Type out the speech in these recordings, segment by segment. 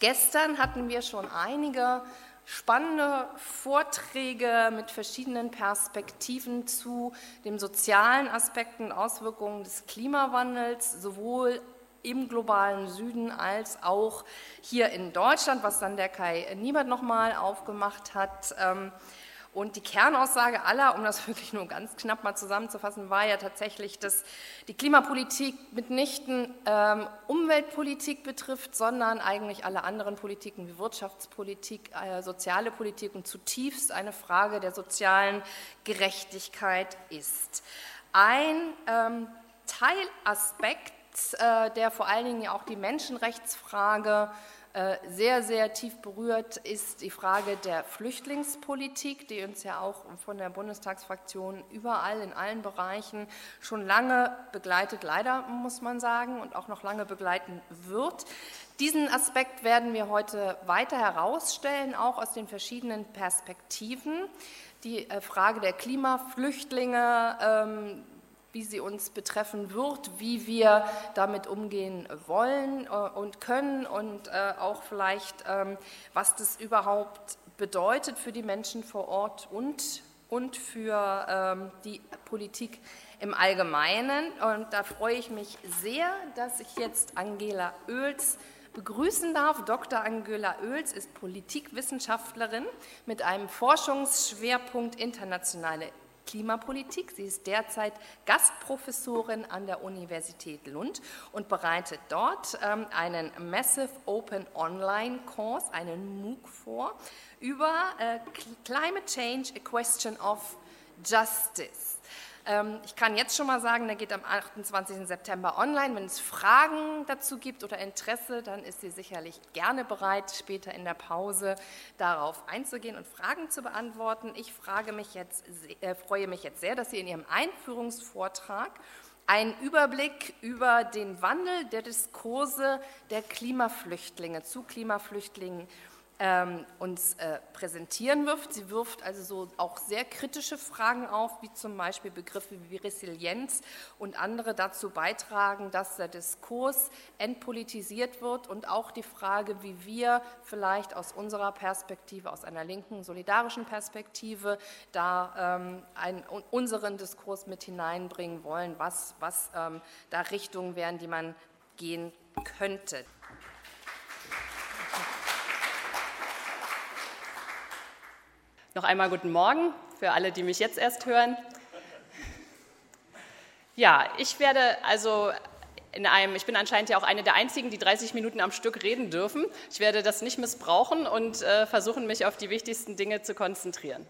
Gestern hatten wir schon einige spannende Vorträge mit verschiedenen Perspektiven zu den sozialen Aspekten und Auswirkungen des Klimawandels, sowohl im globalen Süden als auch hier in Deutschland, was dann der Kai Niebert nochmal aufgemacht hat. Und die Kernaussage aller, um das wirklich nur ganz knapp mal zusammenzufassen, war ja tatsächlich, dass die Klimapolitik mitnichten ähm, Umweltpolitik betrifft, sondern eigentlich alle anderen Politiken wie Wirtschaftspolitik, äh, soziale Politik und zutiefst eine Frage der sozialen Gerechtigkeit ist. Ein ähm, Teilaspekt, äh, der vor allen Dingen ja auch die Menschenrechtsfrage sehr, sehr tief berührt ist die Frage der Flüchtlingspolitik, die uns ja auch von der Bundestagsfraktion überall in allen Bereichen schon lange begleitet, leider muss man sagen, und auch noch lange begleiten wird. Diesen Aspekt werden wir heute weiter herausstellen, auch aus den verschiedenen Perspektiven. Die äh, Frage der Klimaflüchtlinge, ähm, wie sie uns betreffen wird, wie wir damit umgehen wollen äh, und können und äh, auch vielleicht, ähm, was das überhaupt bedeutet für die Menschen vor Ort und, und für ähm, die Politik im Allgemeinen. Und da freue ich mich sehr, dass ich jetzt Angela Oehls begrüßen darf. Dr. Angela Oehls ist Politikwissenschaftlerin mit einem Forschungsschwerpunkt internationale Klimapolitik. Sie ist derzeit Gastprofessorin an der Universität Lund und bereitet dort ähm, einen Massive Open Online Course, einen MOOC vor, über äh, Climate Change, a Question of Justice. Ähm, ich kann jetzt schon mal sagen, der geht am 28. September online. Wenn es Fragen dazu gibt oder Interesse, dann ist sie sicherlich gerne bereit, später in der Pause darauf einzugehen und Fragen zu beantworten. Ich mich jetzt, äh, freue mich jetzt sehr, dass sie in ihrem Einführungsvortrag einen Überblick über den Wandel der Diskurse der Klimaflüchtlinge zu Klimaflüchtlingen ähm, uns äh, präsentieren wirft. Sie wirft also so auch sehr kritische Fragen auf, wie zum Beispiel Begriffe wie Resilienz und andere dazu beitragen, dass der Diskurs entpolitisiert wird und auch die Frage, wie wir vielleicht aus unserer Perspektive, aus einer linken solidarischen Perspektive, da ähm, einen, unseren Diskurs mit hineinbringen wollen, was, was ähm, da Richtungen wären, die man gehen könnte. Noch einmal guten Morgen für alle, die mich jetzt erst hören. Ja, ich werde also in einem, ich bin anscheinend ja auch eine der einzigen, die 30 Minuten am Stück reden dürfen. Ich werde das nicht missbrauchen und äh, versuchen, mich auf die wichtigsten Dinge zu konzentrieren.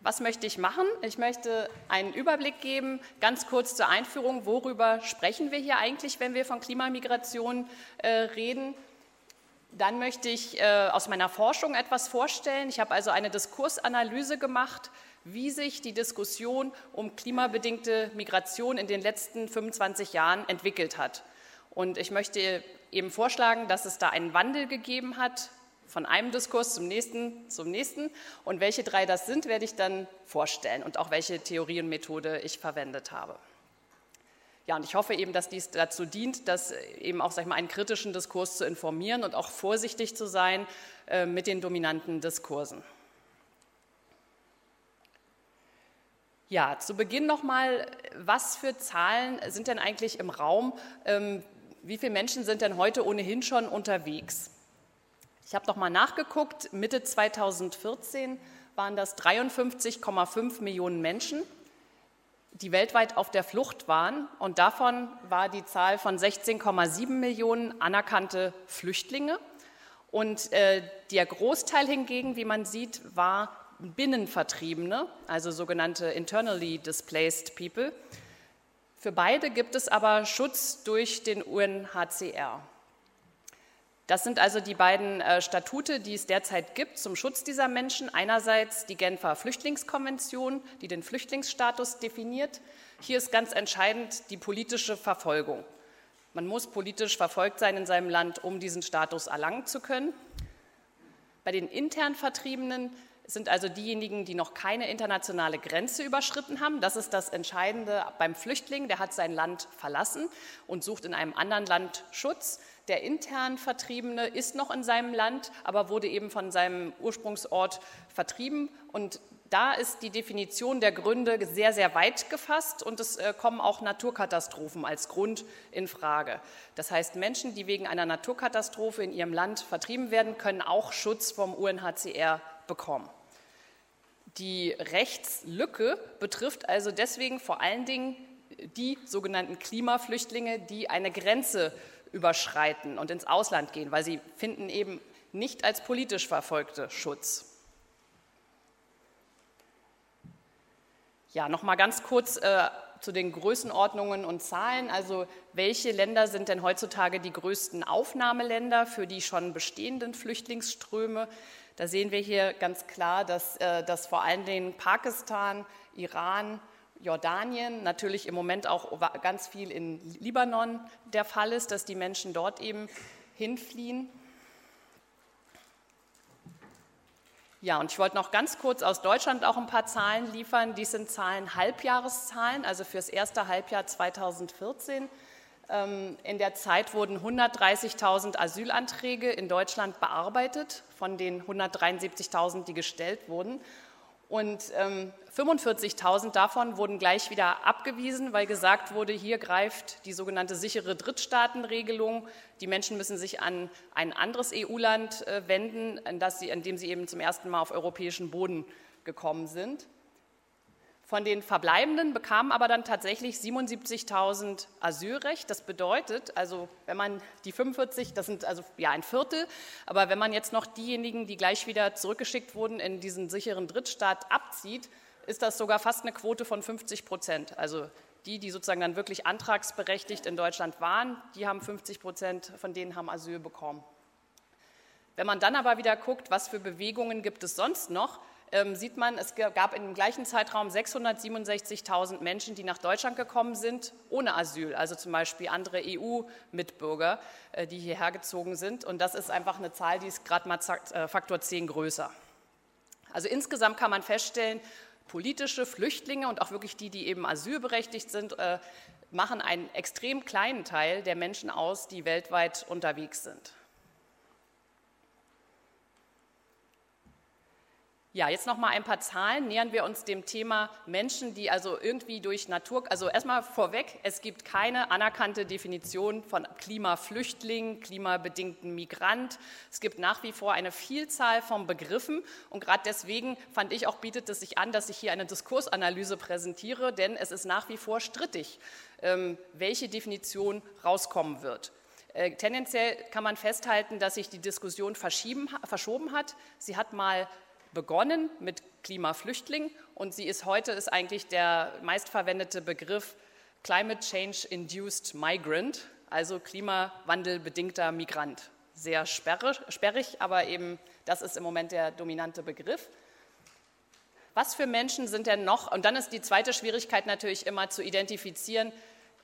Was möchte ich machen? Ich möchte einen Überblick geben, ganz kurz zur Einführung, worüber sprechen wir hier eigentlich, wenn wir von Klimamigration äh, reden dann möchte ich äh, aus meiner Forschung etwas vorstellen. Ich habe also eine Diskursanalyse gemacht, wie sich die Diskussion um klimabedingte Migration in den letzten 25 Jahren entwickelt hat. Und ich möchte eben vorschlagen, dass es da einen Wandel gegeben hat von einem Diskurs zum nächsten, zum nächsten. Und welche drei das sind, werde ich dann vorstellen und auch welche Theorie und Methode ich verwendet habe. Ja, und ich hoffe eben, dass dies dazu dient, dass eben auch sag ich mal, einen kritischen Diskurs zu informieren und auch vorsichtig zu sein äh, mit den dominanten Diskursen. Ja, zu Beginn nochmal, was für Zahlen sind denn eigentlich im Raum? Ähm, wie viele Menschen sind denn heute ohnehin schon unterwegs? Ich habe nochmal nachgeguckt, Mitte 2014 waren das 53,5 Millionen Menschen die weltweit auf der Flucht waren. Und davon war die Zahl von 16,7 Millionen anerkannte Flüchtlinge. Und äh, der Großteil hingegen, wie man sieht, war Binnenvertriebene, also sogenannte internally displaced people. Für beide gibt es aber Schutz durch den UNHCR. Das sind also die beiden äh, Statute, die es derzeit gibt zum Schutz dieser Menschen. Einerseits die Genfer Flüchtlingskonvention, die den Flüchtlingsstatus definiert. Hier ist ganz entscheidend die politische Verfolgung. Man muss politisch verfolgt sein in seinem Land, um diesen Status erlangen zu können. Bei den intern Vertriebenen sind also diejenigen, die noch keine internationale Grenze überschritten haben. Das ist das Entscheidende beim Flüchtling. Der hat sein Land verlassen und sucht in einem anderen Land Schutz. Der intern Vertriebene ist noch in seinem Land, aber wurde eben von seinem Ursprungsort vertrieben. Und da ist die Definition der Gründe sehr, sehr weit gefasst und es äh, kommen auch Naturkatastrophen als Grund in Frage. Das heißt, Menschen, die wegen einer Naturkatastrophe in ihrem Land vertrieben werden, können auch Schutz vom UNHCR bekommen. Die Rechtslücke betrifft also deswegen vor allen Dingen die sogenannten Klimaflüchtlinge, die eine Grenze überschreiten und ins Ausland gehen, weil sie finden eben nicht als politisch Verfolgte Schutz. Ja, noch mal ganz kurz äh, zu den Größenordnungen und Zahlen. Also welche Länder sind denn heutzutage die größten Aufnahmeländer für die schon bestehenden Flüchtlingsströme? Da sehen wir hier ganz klar, dass, äh, dass vor allen Dingen Pakistan, Iran, Jordanien, natürlich im Moment auch ganz viel in Libanon der Fall ist, dass die Menschen dort eben hinfliehen. Ja, und ich wollte noch ganz kurz aus Deutschland auch ein paar Zahlen liefern. Dies sind Zahlen, Halbjahreszahlen, also fürs erste Halbjahr 2014. Ähm, in der Zeit wurden 130.000 Asylanträge in Deutschland bearbeitet, von den 173.000, die gestellt wurden. Und 45.000 ähm, davon wurden gleich wieder abgewiesen, weil gesagt wurde, hier greift die sogenannte sichere Drittstaatenregelung. Die Menschen müssen sich an ein anderes EU-Land äh, wenden, an, das sie, an dem sie eben zum ersten Mal auf europäischen Boden gekommen sind. Von den Verbleibenden bekamen aber dann tatsächlich 77.000 Asylrecht. Das bedeutet, also wenn man die 45, das sind also ja ein Viertel, aber wenn man jetzt noch diejenigen, die gleich wieder zurückgeschickt wurden, in diesen sicheren Drittstaat abzieht, ist das sogar fast eine Quote von 50 Prozent. Also die, die sozusagen dann wirklich antragsberechtigt in Deutschland waren, die haben 50 Prozent von denen haben Asyl bekommen. Wenn man dann aber wieder guckt, was für Bewegungen gibt es sonst noch, ähm, sieht man, es gab dem gleichen Zeitraum 667.000 Menschen, die nach Deutschland gekommen sind, ohne Asyl, also zum Beispiel andere EU-Mitbürger, äh, die hierher gezogen sind. Und das ist einfach eine Zahl, die ist gerade mal äh, Faktor 10 größer. Also insgesamt kann man feststellen, politische Flüchtlinge und auch wirklich die, die eben asylberechtigt sind, äh, machen einen extrem kleinen Teil der Menschen aus, die weltweit unterwegs sind. Ja, jetzt noch mal ein paar Zahlen. Nähern wir uns dem Thema Menschen, die also irgendwie durch Natur, also erstmal vorweg, es gibt keine anerkannte Definition von Klimaflüchtling, klimabedingten Migrant. Es gibt nach wie vor eine Vielzahl von Begriffen und gerade deswegen fand ich auch bietet es sich an, dass ich hier eine Diskursanalyse präsentiere, denn es ist nach wie vor strittig, ähm, welche Definition rauskommen wird. Äh, tendenziell kann man festhalten, dass sich die Diskussion verschoben hat. Sie hat mal begonnen mit Klimaflüchtling und sie ist heute ist eigentlich der meistverwendete Begriff Climate Change Induced Migrant, also klimawandelbedingter Migrant. Sehr sperrig, aber eben das ist im Moment der dominante Begriff. Was für Menschen sind denn noch, und dann ist die zweite Schwierigkeit natürlich immer zu identifizieren,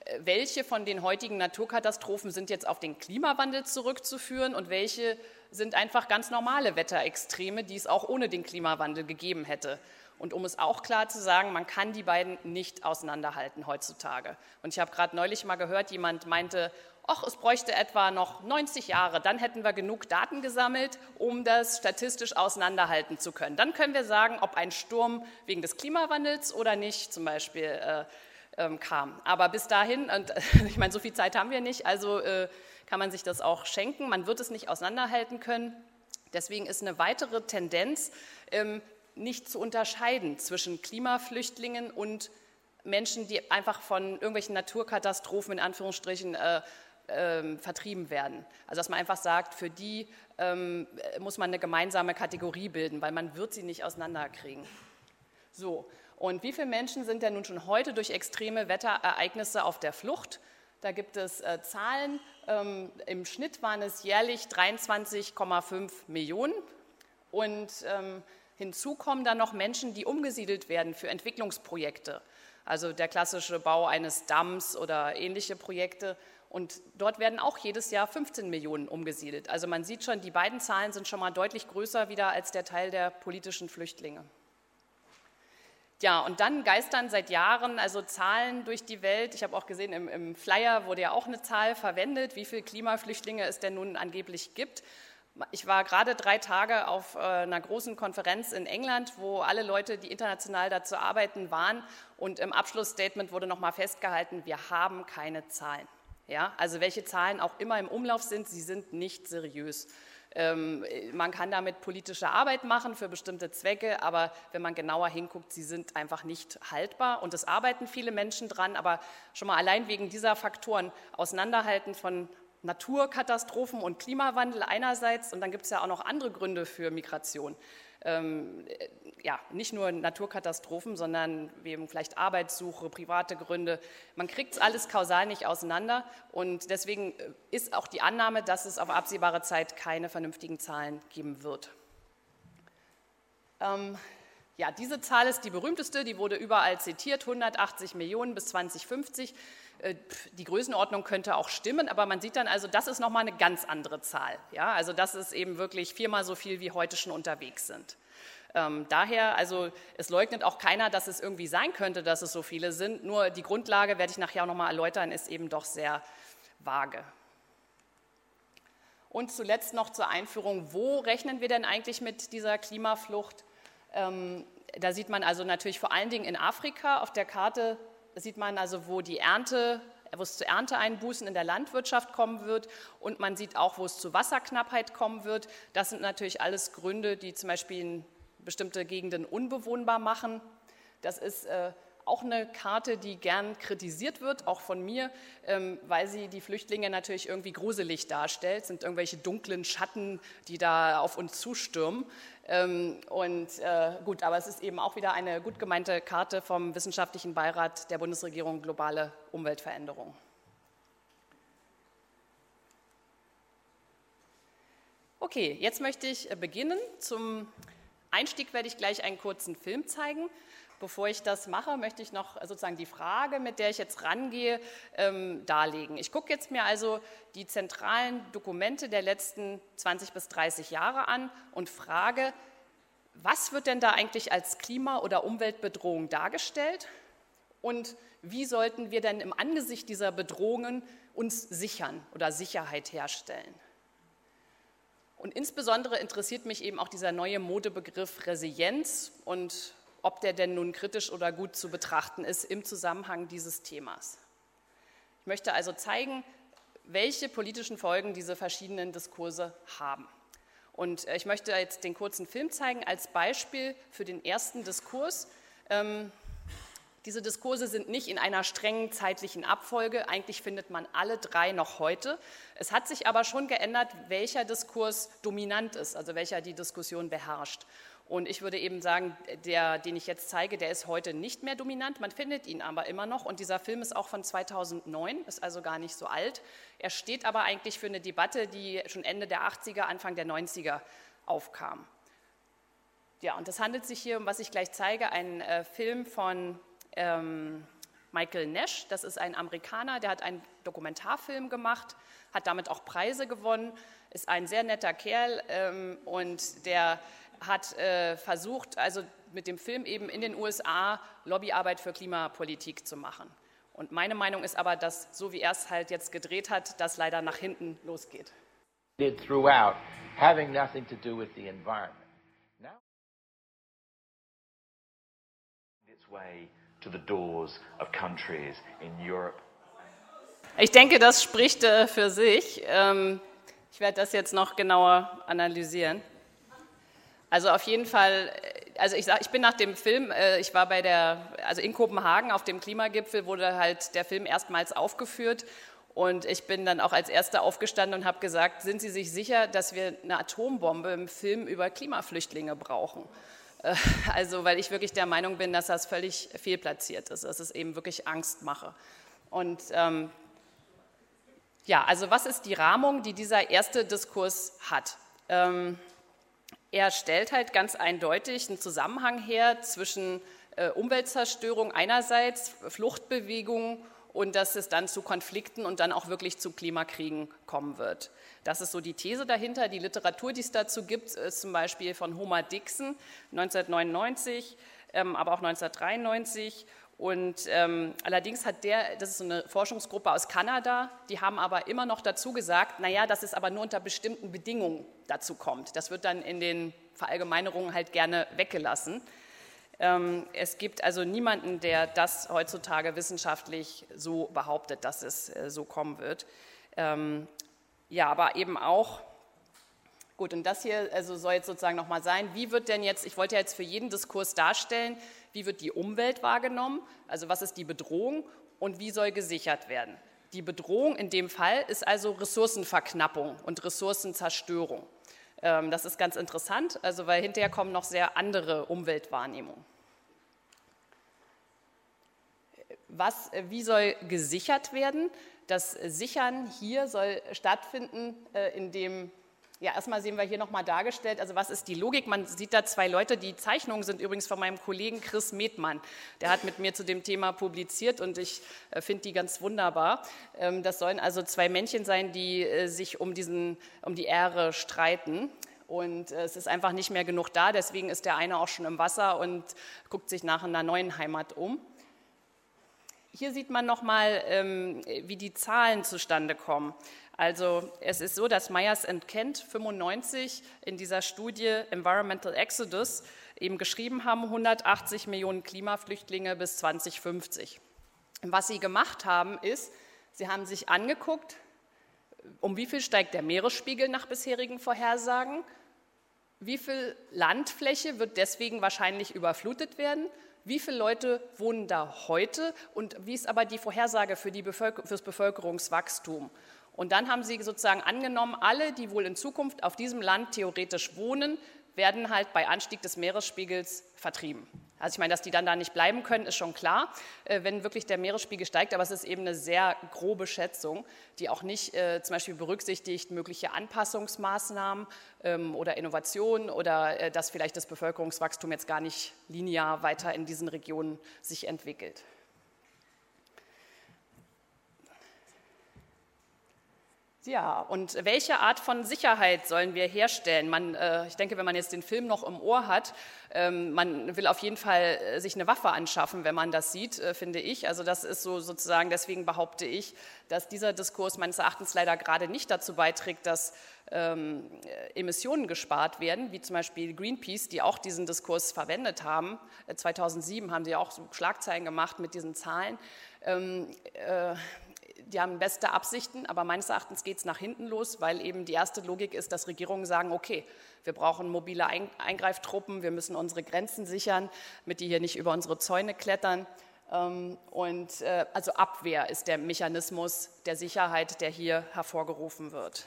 äh, welche von den heutigen Naturkatastrophen sind jetzt auf den Klimawandel zurückzuführen und welche sind einfach ganz normale Wetterextreme, die es auch ohne den Klimawandel gegeben hätte. Und um es auch klar zu sagen, man kann die beiden nicht auseinanderhalten heutzutage. Und ich habe gerade neulich mal gehört, jemand meinte, ach, es bräuchte etwa noch 90 Jahre, dann hätten wir genug Daten gesammelt, um das statistisch auseinanderhalten zu können. Dann können wir sagen, ob ein Sturm wegen des Klimawandels oder nicht zum Beispiel äh, ähm, kam. Aber bis dahin, und ich meine, so viel Zeit haben wir nicht, also äh, kann man sich das auch schenken. Man wird es nicht auseinanderhalten können. Deswegen ist eine weitere Tendenz, ähm, nicht zu unterscheiden zwischen Klimaflüchtlingen und Menschen, die einfach von irgendwelchen Naturkatastrophen in Anführungsstrichen äh, äh, vertrieben werden. Also dass man einfach sagt, für die ähm, muss man eine gemeinsame Kategorie bilden, weil man wird sie nicht auseinanderkriegen. So, und wie viele Menschen sind denn nun schon heute durch extreme Wetterereignisse auf der Flucht? Da gibt es äh, Zahlen. Ähm, Im Schnitt waren es jährlich 23,5 Millionen. Und ähm, hinzu kommen dann noch Menschen, die umgesiedelt werden für Entwicklungsprojekte. Also der klassische Bau eines Damms oder ähnliche Projekte. Und dort werden auch jedes Jahr 15 Millionen umgesiedelt. Also man sieht schon, die beiden Zahlen sind schon mal deutlich größer wieder als der Teil der politischen Flüchtlinge. Ja, und dann geistern seit Jahren also Zahlen durch die Welt. Ich habe auch gesehen, im, im, Flyer wurde ja auch eine Zahl verwendet, wie viele Klimaflüchtlinge es denn nun angeblich gibt. Ich war gerade drei Tage auf äh, einer großen Konferenz in England, wo alle Leute, die international dazu arbeiten, waren. Und im Abschlussstatement wurde nochmal festgehalten, wir haben keine Zahlen. Ja, also welche Zahlen auch immer im Umlauf sind, sie sind nicht seriös. Ähm, man kann damit politische Arbeit machen für bestimmte Zwecke, aber wenn man genauer hinguckt, sie sind einfach nicht haltbar und es arbeiten viele Menschen dran, aber schon mal allein wegen dieser Faktoren Auseinanderhalten von Naturkatastrophen und Klimawandel einerseits und dann gibt es ja auch noch andere Gründe für Migration ähm, ja, nicht nur Naturkatastrophen, sondern eben vielleicht Arbeitssuche, private Gründe. Man kriegt es alles kausal nicht auseinander und deswegen äh, ist auch die Annahme, dass es auf absehbare Zeit keine vernünftigen Zahlen geben wird. Ähm, ja, diese Zahl ist die berühmteste, die wurde überall zitiert, 180 Millionen bis 2050. Äh, die Größenordnung könnte auch stimmen, aber man sieht dann also, das ist nochmal eine ganz andere Zahl. Ja, also das ist eben wirklich viermal so viel, wie heute schon unterwegs sind. Ähm, daher, also es leugnet auch keiner, dass es irgendwie sein könnte, dass es so viele sind. Nur die Grundlage, werde ich nachher auch nochmal erläutern, ist eben doch sehr vage. Und zuletzt noch zur Einführung, wo rechnen wir denn eigentlich mit dieser Klimaflucht? Ähm, da sieht man also natürlich vor allen Dingen in Afrika auf der Karte sieht man also, wo die Ernte, wo es zu Ernteeinbußen in der Landwirtschaft kommen wird und man sieht auch, wo es zu Wasserknappheit kommen wird. Das sind natürlich alles Gründe, die zum Beispiel bestimmte Gegenden unbewohnbar machen. Das ist äh, auch eine Karte, die gern kritisiert wird, auch von mir, ähm, weil sie die Flüchtlinge natürlich irgendwie gruselig darstellt. Sind irgendwelche dunklen Schatten, die da auf uns zustürmen. Ähm, und äh, gut, aber es ist eben auch wieder eine gut gemeinte Karte vom Wissenschaftlichen Beirat der Bundesregierung Globale Umweltveränderung. Okay, jetzt möchte ich äh, beginnen. Zum Einstieg werde ich gleich einen kurzen Film zeigen. Bevor ich das mache, möchte ich noch sozusagen die Frage, mit der ich jetzt rangehe, ähm, darlegen. Ich gucke jetzt mir also die zentralen Dokumente der letzten 20 bis 30 Jahre an und frage, was wird denn da eigentlich als Klima- oder Umweltbedrohung dargestellt und wie sollten wir denn im Angesicht dieser Bedrohungen uns sichern oder Sicherheit herstellen? Und insbesondere interessiert mich eben auch dieser neue Modebegriff Resilienz und ob der denn nun kritisch oder gut zu betrachten ist im Zusammenhang dieses Themas. Ich möchte also zeigen, welche politischen Folgen diese verschiedenen Diskurse haben. Und äh, ich möchte jetzt den kurzen Film zeigen als Beispiel für den ersten Diskurs. Ähm, diese Diskurse sind nicht in einer strengen zeitlichen Abfolge. Eigentlich findet man alle drei noch heute. Es hat sich aber schon geändert, welcher Diskurs dominant ist, also welcher die Diskussion beherrscht. Und ich würde eben sagen, der, den ich jetzt zeige, der ist heute nicht mehr dominant. Man findet ihn aber immer noch. Und dieser Film ist auch von 2009, ist also gar nicht so alt. Er steht aber eigentlich für eine Debatte, die schon Ende der 80er, Anfang der 90er aufkam. Ja, und das handelt sich hier um, was ich gleich zeige, ein äh, Film von ähm, Michael Nash. Das ist ein Amerikaner, der hat einen Dokumentarfilm gemacht, hat damit auch Preise gewonnen, ist ein sehr netter Kerl ähm, und der hat äh, versucht, also mit dem Film eben in den USA Lobbyarbeit für Klimapolitik zu machen. Und meine Meinung ist aber, dass so wie er es halt jetzt gedreht hat, das leider nach hinten losgeht. Throughout, having nothing to do with the environment. Now, its way to the doors of countries in Europe. Ich denke, das spricht äh, für sich. Ähm, ich werde das jetzt noch genauer analysieren. Also auf jeden Fall, äh, also ich, sag, ich bin nach dem Film, äh, ich war bei der, also in Kopenhagen auf dem Klimagipfel wurde halt der Film erstmals aufgeführt und ich bin dann auch als Erster aufgestanden und habe gesagt, sind Sie sich sicher, dass wir eine Atombombe im Film über Klimaflüchtlinge brauchen? Äh, also weil ich wirklich der Meinung bin, dass das völlig fehlplatziert ist, dass es eben wirklich Angst mache. Und ähm, ja, also was ist die Rahmung, die dieser erste Diskurs hat? Ähm, er stellt halt ganz eindeutig einen Zusammenhang her zwischen äh, Umweltzerstörung einerseits, Fluchtbewegungen und dass es dann zu Konflikten und dann auch wirklich zu Klimakriegen kommen wird. Das ist so die These dahinter. Die Literatur, die es dazu gibt, ist zum Beispiel von Homer Dixon 1999, ähm, aber auch 1993 und ähm, allerdings hat der, das ist so eine Forschungsgruppe aus Kanada, die haben aber immer noch dazu gesagt, naja, dass es aber nur unter bestimmten Bedingungen dazu kommt. Das wird dann in den Verallgemeinerungen halt gerne weggelassen. Ähm, es gibt also niemanden, der das heutzutage wissenschaftlich so behauptet, dass es äh, so kommen wird. Ähm, ja, aber eben auch, gut, und das hier also soll jetzt sozusagen nochmal sein, wie wird denn jetzt, ich wollte ja jetzt für jeden Diskurs darstellen, wie wird die Umwelt wahrgenommen, also was ist die Bedrohung und wie soll gesichert werden. Die Bedrohung in dem Fall ist also Ressourcenverknappung und Ressourcenzerstörung. Ähm, das ist ganz interessant, also weil hinterher kommen noch sehr andere Umweltwahrnehmungen. Was, wie soll gesichert werden? Das Sichern hier soll stattfinden, äh, indem ja, erstmal sehen wir hier nochmal dargestellt, also was ist die Logik? Man sieht da zwei Leute, die Zeichnungen sind übrigens von meinem Kollegen Chris Medmann. Der hat mit mir zu dem Thema publiziert und ich äh, finde die ganz wunderbar. Ähm, das sollen also zwei Männchen sein, die äh, sich um, diesen, um die Ehre streiten. Und äh, es ist einfach nicht mehr genug da, deswegen ist der eine auch schon im Wasser und guckt sich nach einer neuen Heimat um. Hier sieht man nochmal, ähm, wie die Zahlen zustande kommen. Also es ist so, dass Myers Kent 95 in dieser Studie Environmental Exodus eben geschrieben haben, 180 Millionen Klimaflüchtlinge bis 2050. was sie gemacht haben, ist, sie haben sich angeguckt, um wie viel steigt der Meeresspiegel nach bisherigen Vorhersagen, wie viel Landfläche wird deswegen wahrscheinlich überflutet werden, wie viele Leute wohnen da heute und wie ist aber die Vorhersage für, die Bevölker fürs Bevölkerungswachstum. Und dann haben sie sozusagen angenommen, alle, die wohl in Zukunft auf diesem Land theoretisch wohnen, werden halt bei Anstieg des Meeresspiegels vertrieben. Also ich meine, dass die dann da nicht bleiben können, ist schon klar, äh, wenn wirklich der Meeresspiegel steigt, aber es ist eben eine sehr grobe Schätzung, die auch nicht äh, zum Beispiel berücksichtigt mögliche Anpassungsmaßnahmen ähm, oder Innovationen oder äh, dass vielleicht das Bevölkerungswachstum jetzt gar nicht linear weiter in diesen Regionen sich entwickelt. Ja, und welche Art von Sicherheit sollen wir herstellen? Man, äh, ich denke, wenn man jetzt den Film noch im Ohr hat, ähm, man will auf jeden Fall äh, sich eine Waffe anschaffen, wenn man das sieht, äh, finde ich. Also das ist so sozusagen, deswegen behaupte ich, dass dieser Diskurs meines Erachtens leider gerade nicht dazu beiträgt, dass ähm, Emissionen gespart werden, wie zum Beispiel Greenpeace, die auch diesen Diskurs verwendet haben. 2007 äh, haben sie auch so Schlagzeilen gemacht mit diesen Zahlen. Ähm, äh, die haben beste Absichten, aber meines Erachtens geht es nach hinten los, weil eben die erste Logik ist, dass Regierungen sagen, okay, wir brauchen mobile Eingreiftruppen, wir müssen unsere Grenzen sichern, damit die hier nicht über unsere Zäune klettern. Ähm, und äh, also Abwehr ist der Mechanismus der Sicherheit, der hier hervorgerufen wird.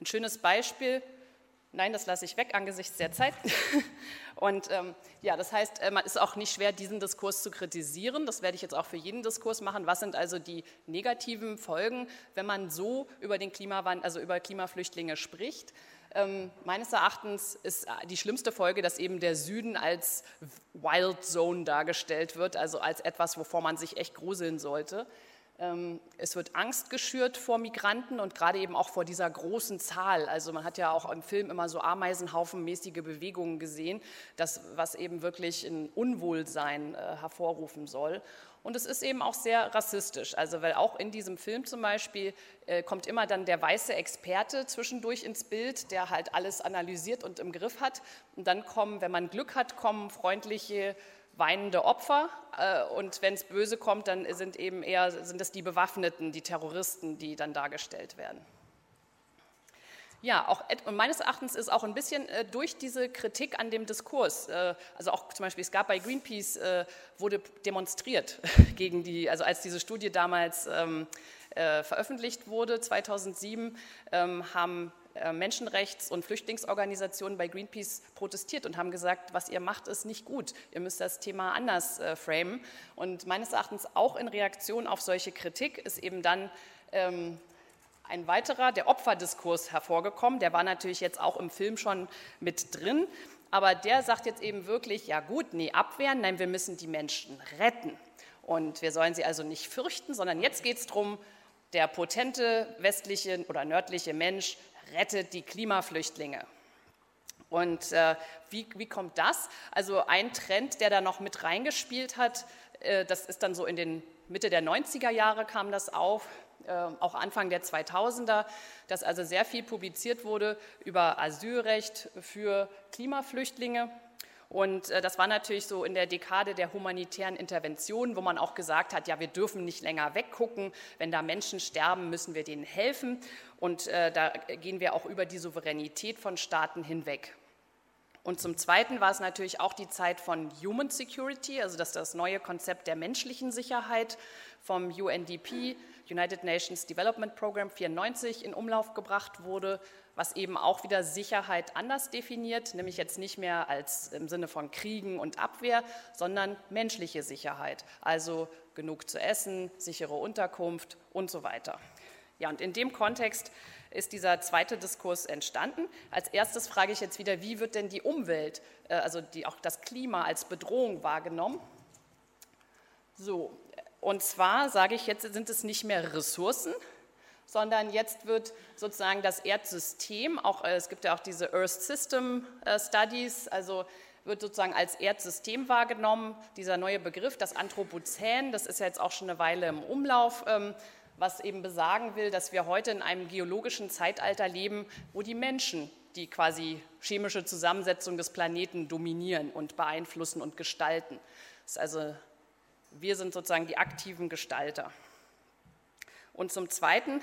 Ein schönes Beispiel Nein, das lasse ich weg angesichts der Zeit. Und ähm, ja, das heißt, äh, man ist auch nicht schwer, diesen Diskurs zu kritisieren. Das werde ich jetzt auch für jeden Diskurs machen. Was sind also die negativen Folgen, wenn man so über den Klimawandel, also über Klimaflüchtlinge spricht? Ähm, meines Erachtens ist äh, die schlimmste Folge, dass eben der Süden als Wild Zone dargestellt wird, also als etwas, wovor man sich echt gruseln sollte. Ähm, es wird Angst geschürt vor Migranten und gerade eben auch vor dieser großen Zahl. Also man hat ja auch im Film immer so Ameisenhaufenmäßige Bewegungen gesehen, das, was eben wirklich ein Unwohlsein äh, hervorrufen soll. Und es ist eben auch sehr rassistisch. Also weil auch in diesem Film zum Beispiel äh, kommt immer dann der weiße Experte zwischendurch ins Bild, der halt alles analysiert und im Griff hat. Und dann kommen, wenn man Glück hat, kommen freundliche weinende Opfer äh, und wenn es böse kommt, dann sind eben eher sind es die Bewaffneten, die Terroristen, die dann dargestellt werden. Ja, auch, und meines Erachtens ist auch ein bisschen äh, durch diese Kritik an dem Diskurs, äh, also auch zum Beispiel, es gab bei Greenpeace, äh, wurde demonstriert gegen die, also als diese Studie damals ähm, äh, veröffentlicht wurde, 2007, ähm, haben äh, Menschenrechts- und Flüchtlingsorganisationen bei Greenpeace protestiert und haben gesagt, was ihr macht, ist nicht gut. Ihr müsst das Thema anders äh, framen. Und meines Erachtens auch in Reaktion auf solche Kritik ist eben dann ähm, ein weiterer, der Opferdiskurs hervorgekommen. Der war natürlich jetzt auch im Film schon mit drin. Aber der sagt jetzt eben wirklich, ja gut, nee, abwehren, nein, wir müssen die Menschen retten. Und wir sollen sie also nicht fürchten, sondern jetzt geht es darum, der potente westliche oder nördliche Mensch rettet die Klimaflüchtlinge. Und äh, wie, wie kommt das? Also ein Trend, der da noch mit reingespielt hat, äh, das ist dann so in den Mitte der 90er Jahre kam das auf, auch Anfang der 2000er, dass also sehr viel publiziert wurde über Asylrecht für Klimaflüchtlinge. Und äh, das war natürlich so in der Dekade der humanitären Intervention, wo man auch gesagt hat, ja, wir dürfen nicht länger weggucken. Wenn da Menschen sterben, müssen wir denen helfen. Und äh, da gehen wir auch über die Souveränität von Staaten hinweg. Und zum Zweiten war es natürlich auch die Zeit von Human Security, also dass das neue Konzept der menschlichen Sicherheit vom UNDP, United Nations Development Program 94, in Umlauf gebracht wurde was eben auch wieder Sicherheit anders definiert, nämlich jetzt nicht mehr als im Sinne von Kriegen und Abwehr, sondern menschliche Sicherheit, also genug zu essen, sichere Unterkunft und so weiter. Ja, und in dem Kontext ist dieser zweite Diskurs entstanden. Als erstes frage ich jetzt wieder, wie wird denn die Umwelt, äh, also die, auch das Klima als Bedrohung wahrgenommen? So, und zwar sage ich jetzt, sind es nicht mehr Ressourcen, sondern jetzt wird sozusagen das Erdsystem, auch, äh, es gibt ja auch diese Earth System äh, Studies, also wird sozusagen als Erdsystem wahrgenommen. Dieser neue Begriff, das Anthropozän, das ist ja jetzt auch schon eine Weile im Umlauf, ähm, was eben besagen will, dass wir heute in einem geologischen Zeitalter leben, wo die Menschen die quasi chemische Zusammensetzung des Planeten dominieren und beeinflussen und gestalten. also, wir sind sozusagen die aktiven Gestalter. Und zum Zweiten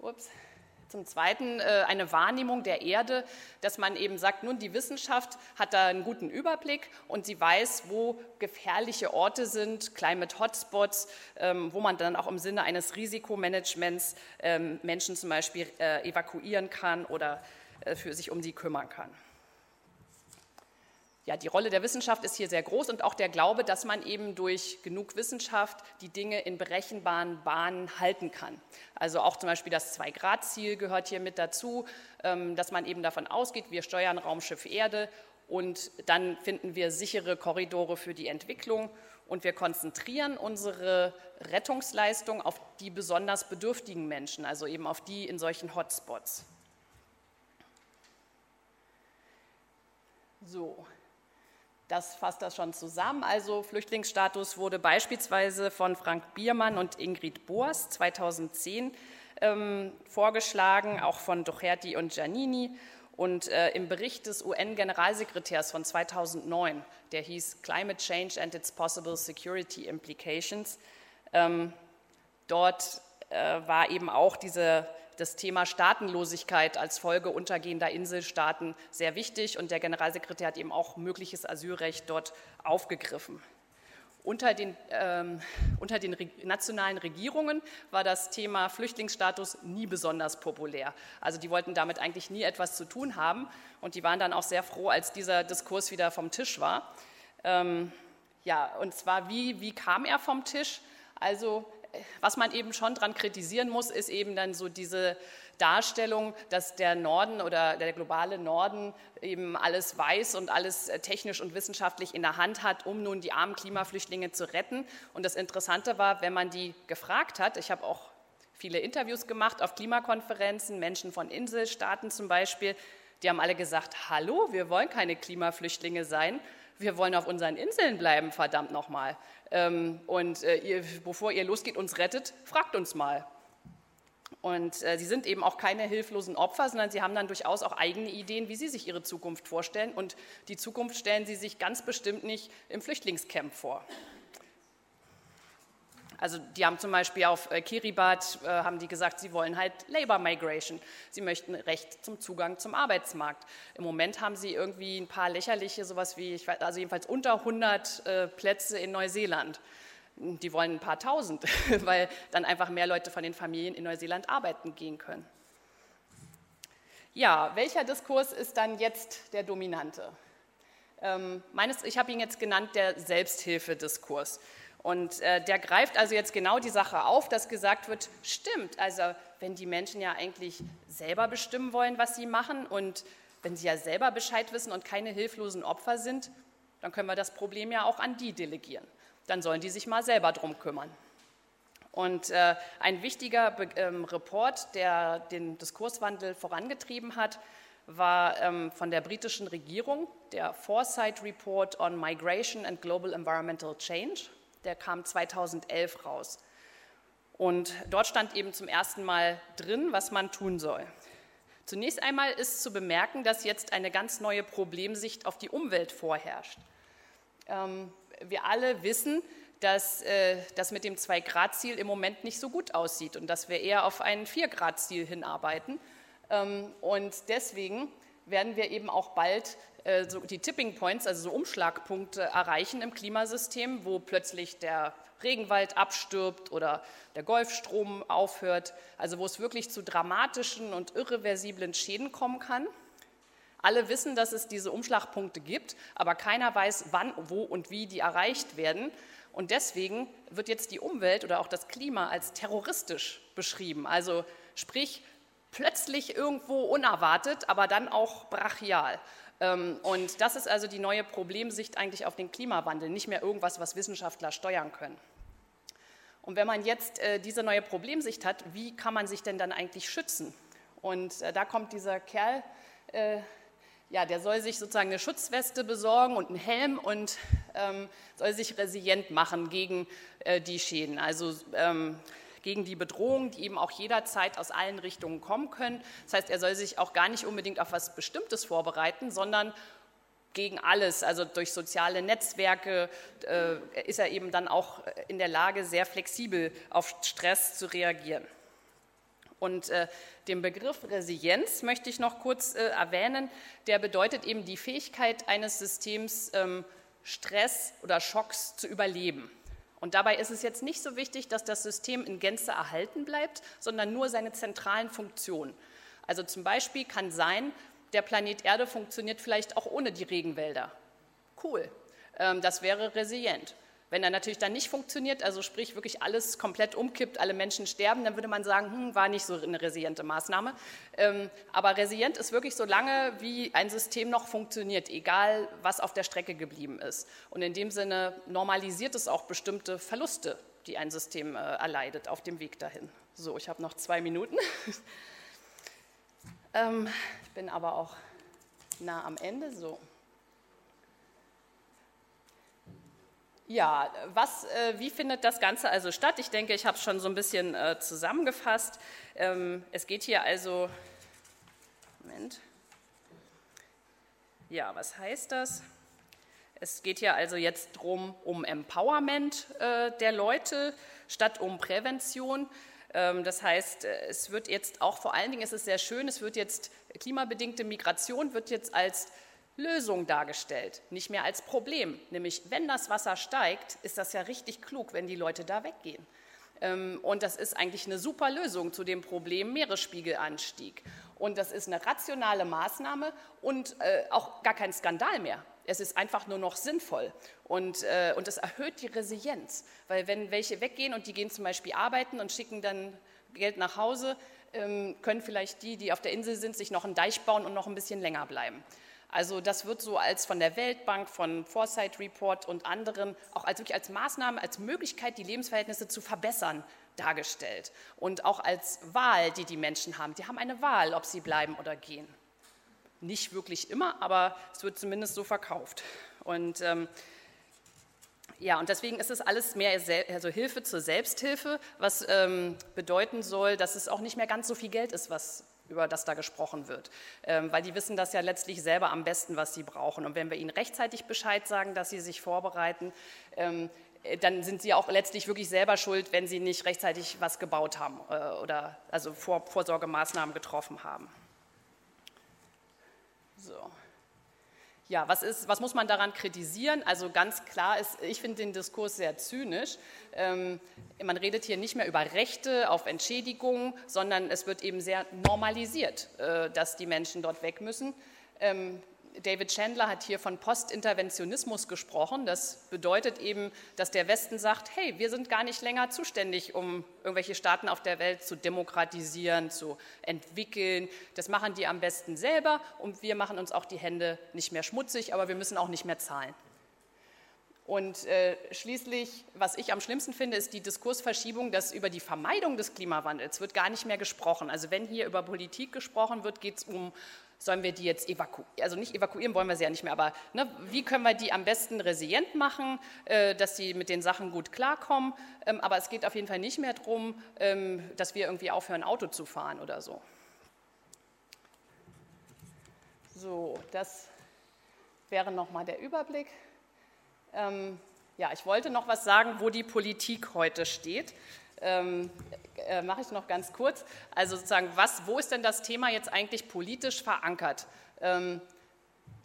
Ups. Zum Zweiten äh, eine Wahrnehmung der Erde, dass man eben sagt, nun die Wissenschaft hat da einen guten Überblick und sie weiß, wo gefährliche Orte sind, Climate Hotspots, ähm, wo man dann auch im Sinne eines Risikomanagements ähm, Menschen zum Beispiel äh, evakuieren kann oder äh, für sich um sie kümmern kann ja, die Rolle der Wissenschaft ist hier sehr groß und auch der Glaube, dass man eben durch genug Wissenschaft die Dinge in berechenbaren Bahnen halten kann. Also auch zum Beispiel das Zwei-Grad-Ziel gehört hier mit dazu, ähm, dass man eben davon ausgeht, wir steuern Raumschiff Erde und dann finden wir sichere Korridore für die Entwicklung und wir konzentrieren unsere Rettungsleistung auf die besonders bedürftigen Menschen, also eben auf die in solchen Hotspots. So, das fasst das schon zusammen. Also Flüchtlingsstatus wurde beispielsweise von Frank Biermann und Ingrid Boas 2010 ähm, vorgeschlagen, auch von Docherty und Giannini. Und äh, im Bericht des UN-Generalsekretärs von 2009, der hieß Climate Change and its Possible Security Implications, ähm, dort äh, war eben auch diese das Thema Staatenlosigkeit als Folge untergehender Inselstaaten sehr wichtig und der Generalsekretär hat eben auch mögliches Asylrecht dort aufgegriffen. Unter den, ähm, unter den nationalen Regierungen war das Thema Flüchtlingsstatus nie besonders populär. Also die wollten damit eigentlich nie etwas zu tun haben und die waren dann auch sehr froh, als dieser Diskurs wieder vom Tisch war. Ähm, ja, und zwar, wie, wie kam er vom Tisch? Also was man eben schon daran kritisieren muss, ist eben dann so diese Darstellung, dass der Norden oder der globale Norden eben alles weiß und alles äh, technisch und wissenschaftlich in der Hand hat, um nun die armen Klimaflüchtlinge zu retten. Und das Interessante war, wenn man die gefragt hat, ich habe auch viele Interviews gemacht auf Klimakonferenzen, Menschen von Inselstaaten zum Beispiel, die haben alle gesagt, hallo, wir wollen keine Klimaflüchtlinge sein, wir wollen auf unseren Inseln bleiben, verdammt nochmal. Ähm, und äh, ihr, bevor ihr losgeht, uns rettet, fragt uns mal. Und äh, sie sind eben auch keine hilflosen Opfer, sondern sie haben dann durchaus auch eigene Ideen, wie sie sich ihre Zukunft vorstellen. Und die Zukunft stellen sie sich ganz bestimmt nicht im Flüchtlingscamp vor. Also die haben zum Beispiel auf äh, Kiribati äh, haben die gesagt, sie wollen halt Labor Migration. Sie möchten Recht zum Zugang zum Arbeitsmarkt. Im Moment haben sie irgendwie ein paar lächerliche, sowas wie, ich weiß, also jedenfalls unter 100 äh, Plätze in Neuseeland. Die wollen ein paar tausend, weil dann einfach mehr Leute von den Familien in Neuseeland arbeiten gehen können. Ja, welcher Diskurs ist dann jetzt der dominante? Ähm, meines, ich habe ihn jetzt genannt der Selbsthilfediskurs. Und äh, der greift also jetzt genau die Sache auf, dass gesagt wird, stimmt, also wenn die Menschen ja eigentlich selber bestimmen wollen, was sie machen und wenn sie ja selber Bescheid wissen und keine hilflosen Opfer sind, dann können wir das Problem ja auch an die delegieren. dann sollen die sich mal selber drum kümmern. Und äh, ein wichtiger Be ähm, Report, der den Diskurswandel vorangetrieben hat, war ähm, von der britischen Regierung, der Foresight Report on Migration and Global Environmental Change. Der kam 2011 raus. Und dort stand eben zum ersten Mal drin, was man tun soll. Zunächst einmal ist zu bemerken, dass jetzt eine ganz neue Problemsicht auf die Umwelt vorherrscht. Ähm, wir alle wissen, dass äh, das mit dem 2-Grad-Ziel im Moment nicht so gut aussieht und dass wir eher auf ein 4-Grad-Ziel hinarbeiten. Ähm, und deswegen werden wir eben auch bald äh, so die Tipping Points, also so Umschlagpunkte erreichen im Klimasystem, wo plötzlich der Regenwald abstirbt oder der Golfstrom aufhört, also wo es wirklich zu dramatischen und irreversiblen Schäden kommen kann. Alle wissen, dass es diese Umschlagpunkte gibt, aber keiner weiß, wann, wo und wie die erreicht werden. Und deswegen wird jetzt die Umwelt oder auch das Klima als terroristisch beschrieben. Also sprich, plötzlich irgendwo unerwartet, aber dann auch brachial. Ähm, und das ist also die neue Problemsicht eigentlich auf den Klimawandel, nicht mehr irgendwas, was Wissenschaftler steuern können. Und wenn man jetzt äh, diese neue Problemsicht hat, wie kann man sich denn dann eigentlich schützen? Und äh, da kommt dieser Kerl, äh, ja, der soll sich sozusagen eine Schutzweste besorgen und einen Helm und ähm, soll sich resilient machen gegen die Schäden, also ähm, gegen die Bedrohungen, die eben auch jederzeit aus allen Richtungen kommen können. Das heißt, er soll sich auch gar nicht unbedingt auf was Bestimmtes vorbereiten, sondern gegen alles. Also durch soziale Netzwerke äh, ist er eben dann auch in der Lage, sehr flexibel auf Stress zu reagieren. Und äh, den Begriff Resilienz möchte ich noch kurz äh, erwähnen. Der bedeutet eben die Fähigkeit eines Systems, ähm, Stress oder Schocks zu überleben. Und dabei ist es jetzt nicht so wichtig, dass das System in Gänze erhalten bleibt, sondern nur seine zentralen Funktionen. Also zum Beispiel kann sein, der Planet Erde funktioniert vielleicht auch ohne die Regenwälder. Cool, ähm, das wäre resilient. Wenn er natürlich dann nicht funktioniert, also sprich wirklich alles komplett umkippt, alle Menschen sterben, dann würde man sagen, hm, war nicht so eine resiliente Maßnahme. Ähm, aber resilient ist wirklich so lange, wie ein System noch funktioniert, egal was auf der Strecke geblieben ist. Und in dem Sinne normalisiert es auch bestimmte Verluste, die ein System äh, erleidet auf dem Weg dahin. So, ich habe noch zwei Minuten. Ähm, ich bin aber auch nah am Ende. So. Ja, was, äh, wie findet das Ganze also statt? Ich denke, ich habe es schon so ein bisschen äh, zusammengefasst. Ähm, es geht hier also, Moment, ja, was heißt das? Es geht hier also jetzt drum um Empowerment äh, der Leute statt um Prävention. Ähm, das heißt, äh, es wird jetzt auch vor allen Dingen, es ist sehr schön, es wird jetzt klimabedingte Migration wird jetzt als Lösung dargestellt, nicht mehr als Problem. Nämlich, wenn das Wasser steigt, ist das ja richtig klug, wenn die Leute da weggehen. Ähm, und das ist eigentlich eine super Lösung zu dem Problem Meeresspiegelanstieg. Und das ist eine rationale Maßnahme und äh, auch gar kein Skandal mehr. Es ist einfach nur noch sinnvoll und, äh, und es erhöht die Resilienz, weil wenn welche weggehen und die gehen zum Beispiel arbeiten und schicken dann Geld nach Hause, ähm, können vielleicht die, die auf der Insel sind, sich noch einen Deich bauen und noch ein bisschen länger bleiben. Also das wird so als von der Weltbank, von Foresight Report und anderen auch als wirklich als Maßnahme, als Möglichkeit, die Lebensverhältnisse zu verbessern, dargestellt. Und auch als Wahl, die die Menschen haben. Die haben eine Wahl, ob sie bleiben oder gehen. Nicht wirklich immer, aber es wird zumindest so verkauft. Und ähm, ja, und deswegen ist es alles mehr also Hilfe zur Selbsthilfe, was ähm, bedeuten soll, dass es auch nicht mehr ganz so viel Geld ist, was über das da gesprochen wird, ähm, weil die wissen das ja letztlich selber am besten, was sie brauchen. Und wenn wir ihnen rechtzeitig Bescheid sagen, dass sie sich vorbereiten, ähm, äh, dann sind sie auch letztlich wirklich selber schuld, wenn sie nicht rechtzeitig was gebaut haben äh, oder also Vor Vorsorgemaßnahmen getroffen haben. So. Ja, was, ist, was muss man daran kritisieren? Also ganz klar ist, ich finde den Diskurs sehr zynisch. Ähm, man redet hier nicht mehr über Rechte auf Entschädigung, sondern es wird eben sehr normalisiert, äh, dass die Menschen dort weg müssen. Ähm, David Chandler hat hier von Postinterventionismus gesprochen. Das bedeutet eben, dass der Westen sagt, hey, wir sind gar nicht länger zuständig, um irgendwelche Staaten auf der Welt zu demokratisieren, zu entwickeln. Das machen die am besten selber und wir machen uns auch die Hände nicht mehr schmutzig, aber wir müssen auch nicht mehr zahlen. Und äh, schließlich, was ich am schlimmsten finde, ist die Diskursverschiebung, dass über die Vermeidung des Klimawandels wird gar nicht mehr gesprochen. Also wenn hier über Politik gesprochen wird, geht es um, sollen wir die jetzt evakuieren, also nicht evakuieren wollen wir sie ja nicht mehr, aber ne, wie können wir die am besten resilient machen, äh, dass sie mit den Sachen gut klarkommen. Ähm, aber es geht auf jeden Fall nicht mehr darum, ähm, dass wir irgendwie aufhören, Auto zu fahren oder so. So, das wäre nochmal der Überblick. Ähm, ja, ich wollte noch was sagen, wo die Politik heute steht. Ähm, äh, Mache ich noch ganz kurz. Also sozusagen, was, wo ist denn das Thema jetzt eigentlich politisch verankert? Ähm,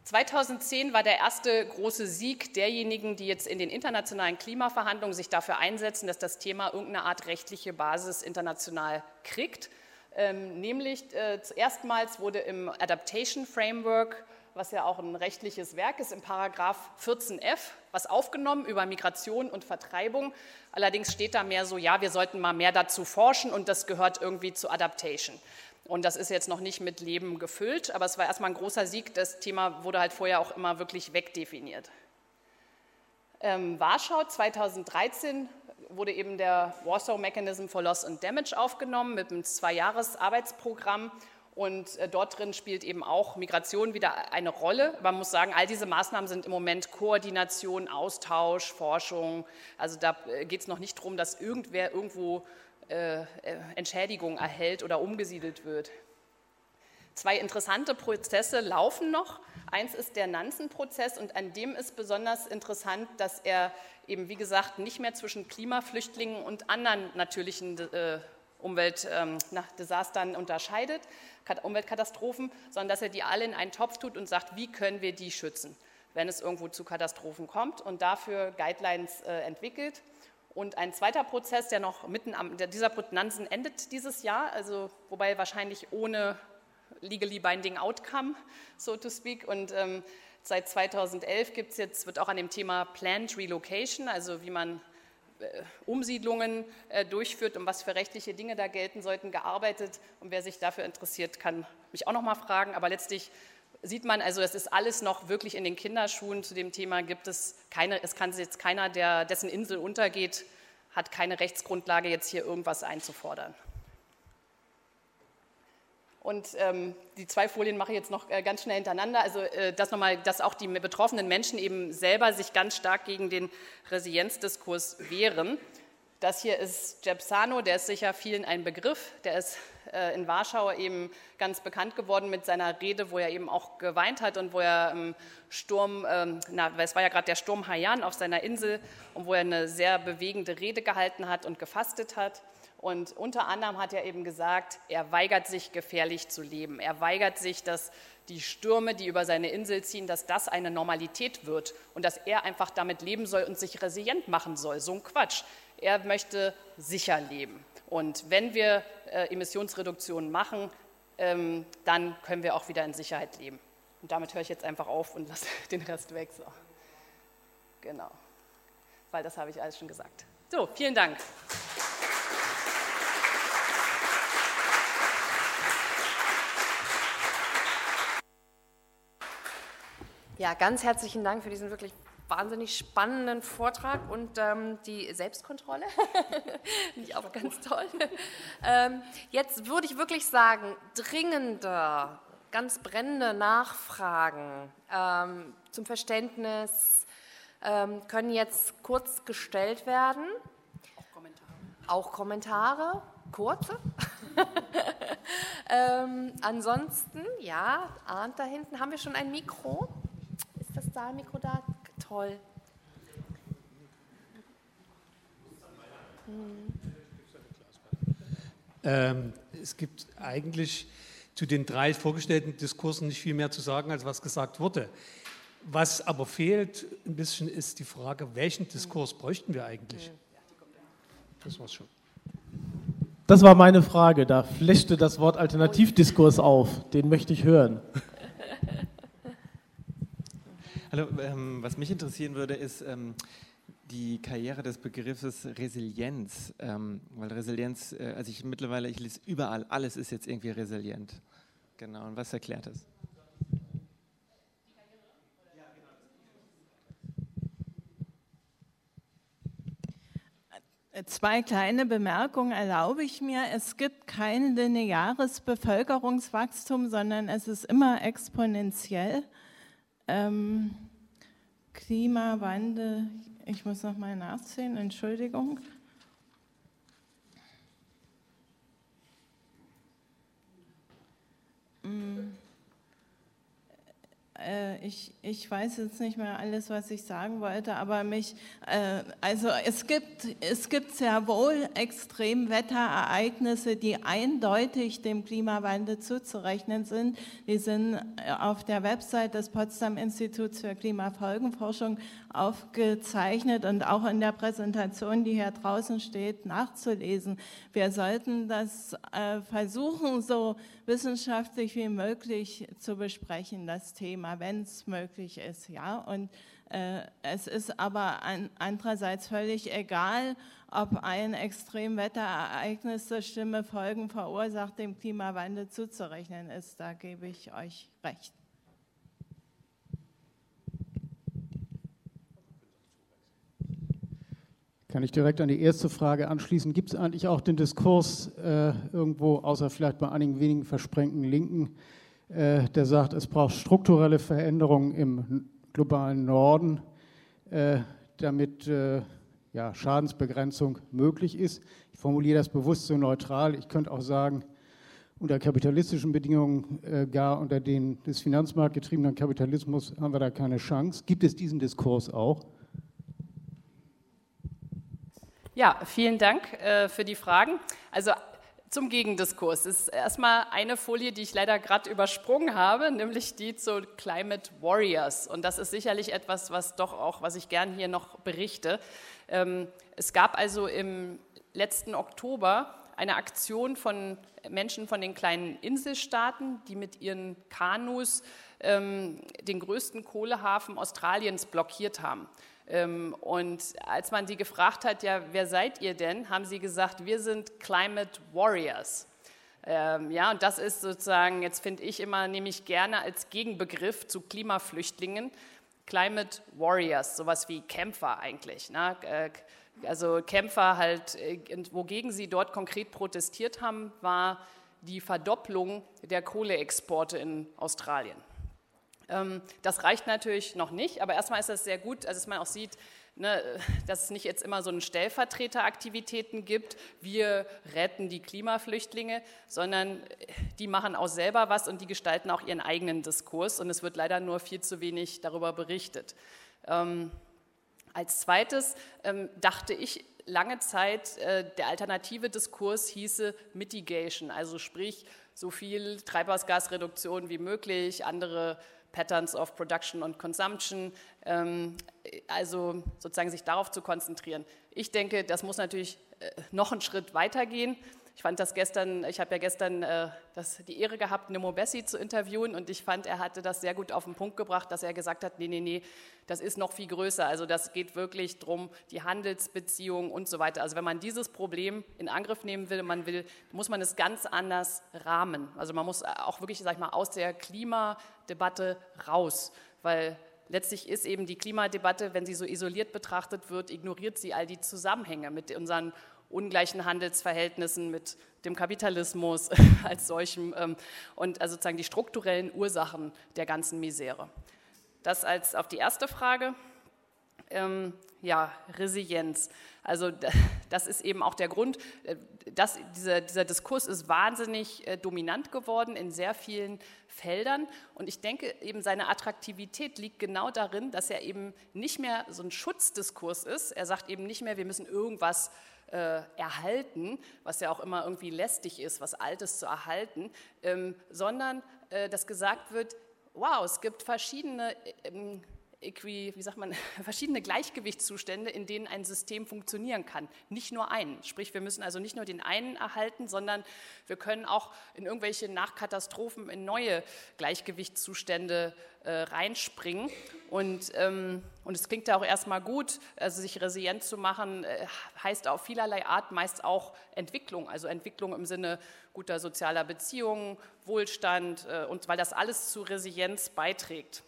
2010 war der erste große Sieg derjenigen, die jetzt in den internationalen Klimaverhandlungen sich dafür einsetzen, dass das Thema irgendeine Art rechtliche Basis international kriegt. Ähm, nämlich äh, erstmals wurde im Adaptation Framework was ja auch ein rechtliches Werk ist, im Paragraph 14f, was aufgenommen über Migration und Vertreibung. Allerdings steht da mehr so, ja, wir sollten mal mehr dazu forschen und das gehört irgendwie zu Adaptation. Und das ist jetzt noch nicht mit Leben gefüllt, aber es war erstmal ein großer Sieg. Das Thema wurde halt vorher auch immer wirklich wegdefiniert. Ähm, Warschau 2013 wurde eben der Warsaw Mechanism for Loss and Damage aufgenommen mit einem Zwei-Jahres-Arbeitsprogramm und äh, dort drin spielt eben auch Migration wieder eine Rolle. Man muss sagen, all diese Maßnahmen sind im Moment Koordination, Austausch, Forschung. Also da äh, geht es noch nicht darum, dass irgendwer irgendwo äh, Entschädigung erhält oder umgesiedelt wird. Zwei interessante Prozesse laufen noch. Eins ist der Nansen-Prozess und an dem ist besonders interessant, dass er eben, wie gesagt, nicht mehr zwischen Klimaflüchtlingen und anderen natürlichen äh, Umweltdesastern ähm, unterscheidet, Umweltkatastrophen, sondern dass er die alle in einen Topf tut und sagt, wie können wir die schützen, wenn es irgendwo zu Katastrophen kommt und dafür Guidelines äh, entwickelt. Und ein zweiter Prozess, der noch mitten am, dieser Nansen endet dieses Jahr, also wobei wahrscheinlich ohne legally binding outcome, so to speak. Und ähm, seit 2011 gibt es jetzt, wird auch an dem Thema Planned Relocation, also wie man Umsiedlungen äh, durchführt und was für rechtliche Dinge da gelten sollten, gearbeitet. Und wer sich dafür interessiert, kann mich auch noch mal fragen. Aber letztlich sieht man, also es ist alles noch wirklich in den Kinderschuhen. Zu dem Thema gibt es keine, es kann jetzt keiner, der, dessen Insel untergeht, hat keine Rechtsgrundlage, jetzt hier irgendwas einzufordern. Und ähm, die zwei Folien mache ich jetzt noch äh, ganz schnell hintereinander. Also äh, das nochmal, dass auch die betroffenen Menschen eben selber sich ganz stark gegen den Resilienzdiskurs wehren. Das hier ist Jebsano, der ist sicher vielen ein Begriff. Der ist äh, in Warschau eben ganz bekannt geworden mit seiner Rede, wo er eben auch geweint hat und wo er im Sturm, ähm, na, es war ja gerade der Sturm Haiyan auf seiner Insel und wo er eine sehr bewegende Rede gehalten hat und gefastet hat. Und unter anderem hat er eben gesagt, er weigert sich gefährlich zu leben. Er weigert sich, dass die Stürme, die über seine Insel ziehen, dass das eine Normalität wird und dass er einfach damit leben soll und sich resilient machen soll. So ein Quatsch. Er möchte sicher leben. Und wenn wir äh, Emissionsreduktionen machen, ähm, dann können wir auch wieder in Sicherheit leben. Und damit höre ich jetzt einfach auf und lasse den Rest weg. So. Genau. Weil das habe ich alles schon gesagt. So, vielen Dank. Ja, ganz herzlichen Dank für diesen wirklich wahnsinnig spannenden Vortrag und ähm, die Selbstkontrolle. Finde ich auch ganz toll. Ähm, jetzt würde ich wirklich sagen, dringende, ganz brennende Nachfragen ähm, zum Verständnis ähm, können jetzt kurz gestellt werden. Auch Kommentare. Auch Kommentare, kurze. Ähm, ansonsten, ja, ahnt da hinten, haben wir schon ein Mikro? Das Saalmikro da? Toll. Ähm, es gibt eigentlich zu den drei vorgestellten Diskursen nicht viel mehr zu sagen, als was gesagt wurde. Was aber fehlt ein bisschen ist die Frage, welchen Diskurs bräuchten wir eigentlich? Das war's schon. Das war meine Frage. Da flechte das Wort Alternativdiskurs auf. Den möchte ich hören. Hallo, ähm, was mich interessieren würde, ist ähm, die Karriere des Begriffes Resilienz. Ähm, weil Resilienz, äh, also ich mittlerweile, ich lese überall, alles ist jetzt irgendwie resilient. Genau, und was erklärt das? Zwei kleine Bemerkungen erlaube ich mir. Es gibt kein lineares Bevölkerungswachstum, sondern es ist immer exponentiell. Ähm, Klimawandel, ich muss noch mal nachsehen, Entschuldigung. Mm. Äh, ich, ich weiß jetzt nicht mehr alles, was ich sagen wollte, aber mich, äh, also es gibt, es gibt sehr wohl Extremwetterereignisse, die eindeutig dem Klimawandel zuzurechnen sind. Die sind äh, auf der Website des Potsdam Instituts für Klimafolgenforschung aufgezeichnet und auch in der Präsentation, die hier draußen steht, nachzulesen. Wir sollten das versuchen, so wissenschaftlich wie möglich zu besprechen, das Thema, wenn es möglich ist. Ja? Und äh, es ist aber an, andererseits völlig egal, ob ein Extremwetterereignis der Stimme Folgen verursacht, dem Klimawandel zuzurechnen ist. Da gebe ich euch recht. Kann ich direkt an die erste Frage anschließen? Gibt es eigentlich auch den Diskurs äh, irgendwo, außer vielleicht bei einigen wenigen versprengten Linken, äh, der sagt, es braucht strukturelle Veränderungen im globalen Norden, äh, damit äh, ja, Schadensbegrenzung möglich ist? Ich formuliere das bewusst so neutral. Ich könnte auch sagen, unter kapitalistischen Bedingungen, äh, gar unter den des Finanzmarktgetriebenen Kapitalismus, haben wir da keine Chance. Gibt es diesen Diskurs auch? Ja, vielen Dank äh, für die Fragen. Also zum Gegendiskurs ist erstmal eine Folie, die ich leider gerade übersprungen habe, nämlich die zu Climate Warriors. Und das ist sicherlich etwas, was doch auch, was ich gern hier noch berichte. Ähm, es gab also im letzten Oktober eine Aktion von Menschen von den kleinen Inselstaaten, die mit ihren Kanus ähm, den größten Kohlehafen Australiens blockiert haben. Ähm, und als man die gefragt hat, ja, wer seid ihr denn, haben sie gesagt, wir sind Climate Warriors. Ähm, ja, und das ist sozusagen, jetzt finde ich immer, nehme ich gerne als Gegenbegriff zu Klimaflüchtlingen, Climate Warriors, sowas wie Kämpfer eigentlich. Ne? Äh, also Kämpfer halt, äh, wogegen sie dort konkret protestiert haben, war die Verdopplung der Kohleexporte in Australien. Ähm, das reicht natürlich noch nicht, aber erstmal ist das sehr gut, also dass man auch sieht, ne, dass es nicht jetzt immer so einen Stellvertreteraktivitäten gibt, wir retten die Klimaflüchtlinge, sondern die machen auch selber was und die gestalten auch ihren eigenen Diskurs und es wird leider nur viel zu wenig darüber berichtet. Ähm, als zweites ähm, dachte ich lange Zeit, äh, der alternative Diskurs hieße Mitigation, also sprich so viel Treibhausgasreduktion wie möglich, andere Patterns of Production und Consumption, ähm, also sozusagen sich darauf zu konzentrieren. Ich denke, das muss natürlich äh, noch einen Schritt weitergehen. Ich fand das gestern, ich habe ja gestern äh, das, die Ehre gehabt, Nemo Bessi zu interviewen und ich fand, er hatte das sehr gut auf den Punkt gebracht, dass er gesagt hat, nee, nee, nee, das ist noch viel größer. Also das geht wirklich darum, die Handelsbeziehungen und so weiter. Also wenn man dieses Problem in Angriff nehmen will, man will, muss man es ganz anders rahmen. Also man muss auch wirklich, sag ich mal, aus der Klimadebatte raus, weil letztlich ist eben die Klimadebatte, wenn sie so isoliert betrachtet wird, ignoriert sie all die Zusammenhänge mit unseren ungleichen Handelsverhältnissen, mit dem Kapitalismus als solchem ähm, und also sozusagen die strukturellen Ursachen der ganzen Misere. Das als auf die erste Frage. Ähm, ja, Resilienz. Also das ist eben auch der Grund, äh, dass dieser, dieser Diskurs ist wahnsinnig äh, dominant geworden in sehr vielen Feldern. Und ich denke, eben seine Attraktivität liegt genau darin, dass er eben nicht mehr so ein Schutzdiskurs ist. Er sagt eben nicht mehr, wir müssen irgendwas äh, erhalten, was ja auch immer irgendwie lästig ist, was Altes zu erhalten, ähm, sondern äh, dass gesagt wird, wow, es gibt verschiedene ähm, Equi, wie sagt man, verschiedene Gleichgewichtszustände, in denen ein System funktionieren kann. Nicht nur einen. Sprich, wir müssen also nicht nur den einen erhalten, sondern wir können auch in irgendwelche Nachkatastrophen in neue Gleichgewichtszustände äh, reinspringen. Und, ähm, und es klingt ja auch erstmal gut, also sich resilient zu machen, äh, heißt auf vielerlei Art meist auch Entwicklung, also Entwicklung im Sinne guter sozialer Beziehungen, Wohlstand äh, und weil das alles zu Resilienz beiträgt.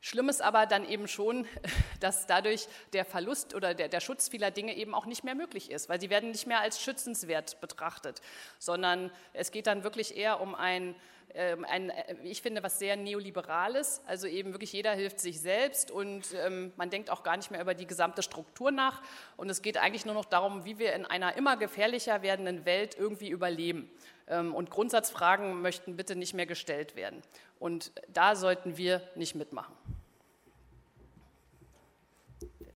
Schlimm ist aber dann eben schon, dass dadurch der Verlust oder der, der, Schutz vieler Dinge eben auch nicht mehr möglich ist, weil sie werden nicht mehr als schützenswert betrachtet, sondern es geht dann wirklich eher um ein, ähm, ein ich finde, was sehr neoliberales, also eben wirklich jeder hilft sich selbst und ähm, man denkt auch gar nicht mehr über die gesamte Struktur nach und es geht eigentlich nur noch darum, wie wir in einer immer gefährlicher werdenden Welt irgendwie überleben. Ähm, und Grundsatzfragen möchten bitte nicht mehr gestellt werden. Und da sollten wir nicht mitmachen.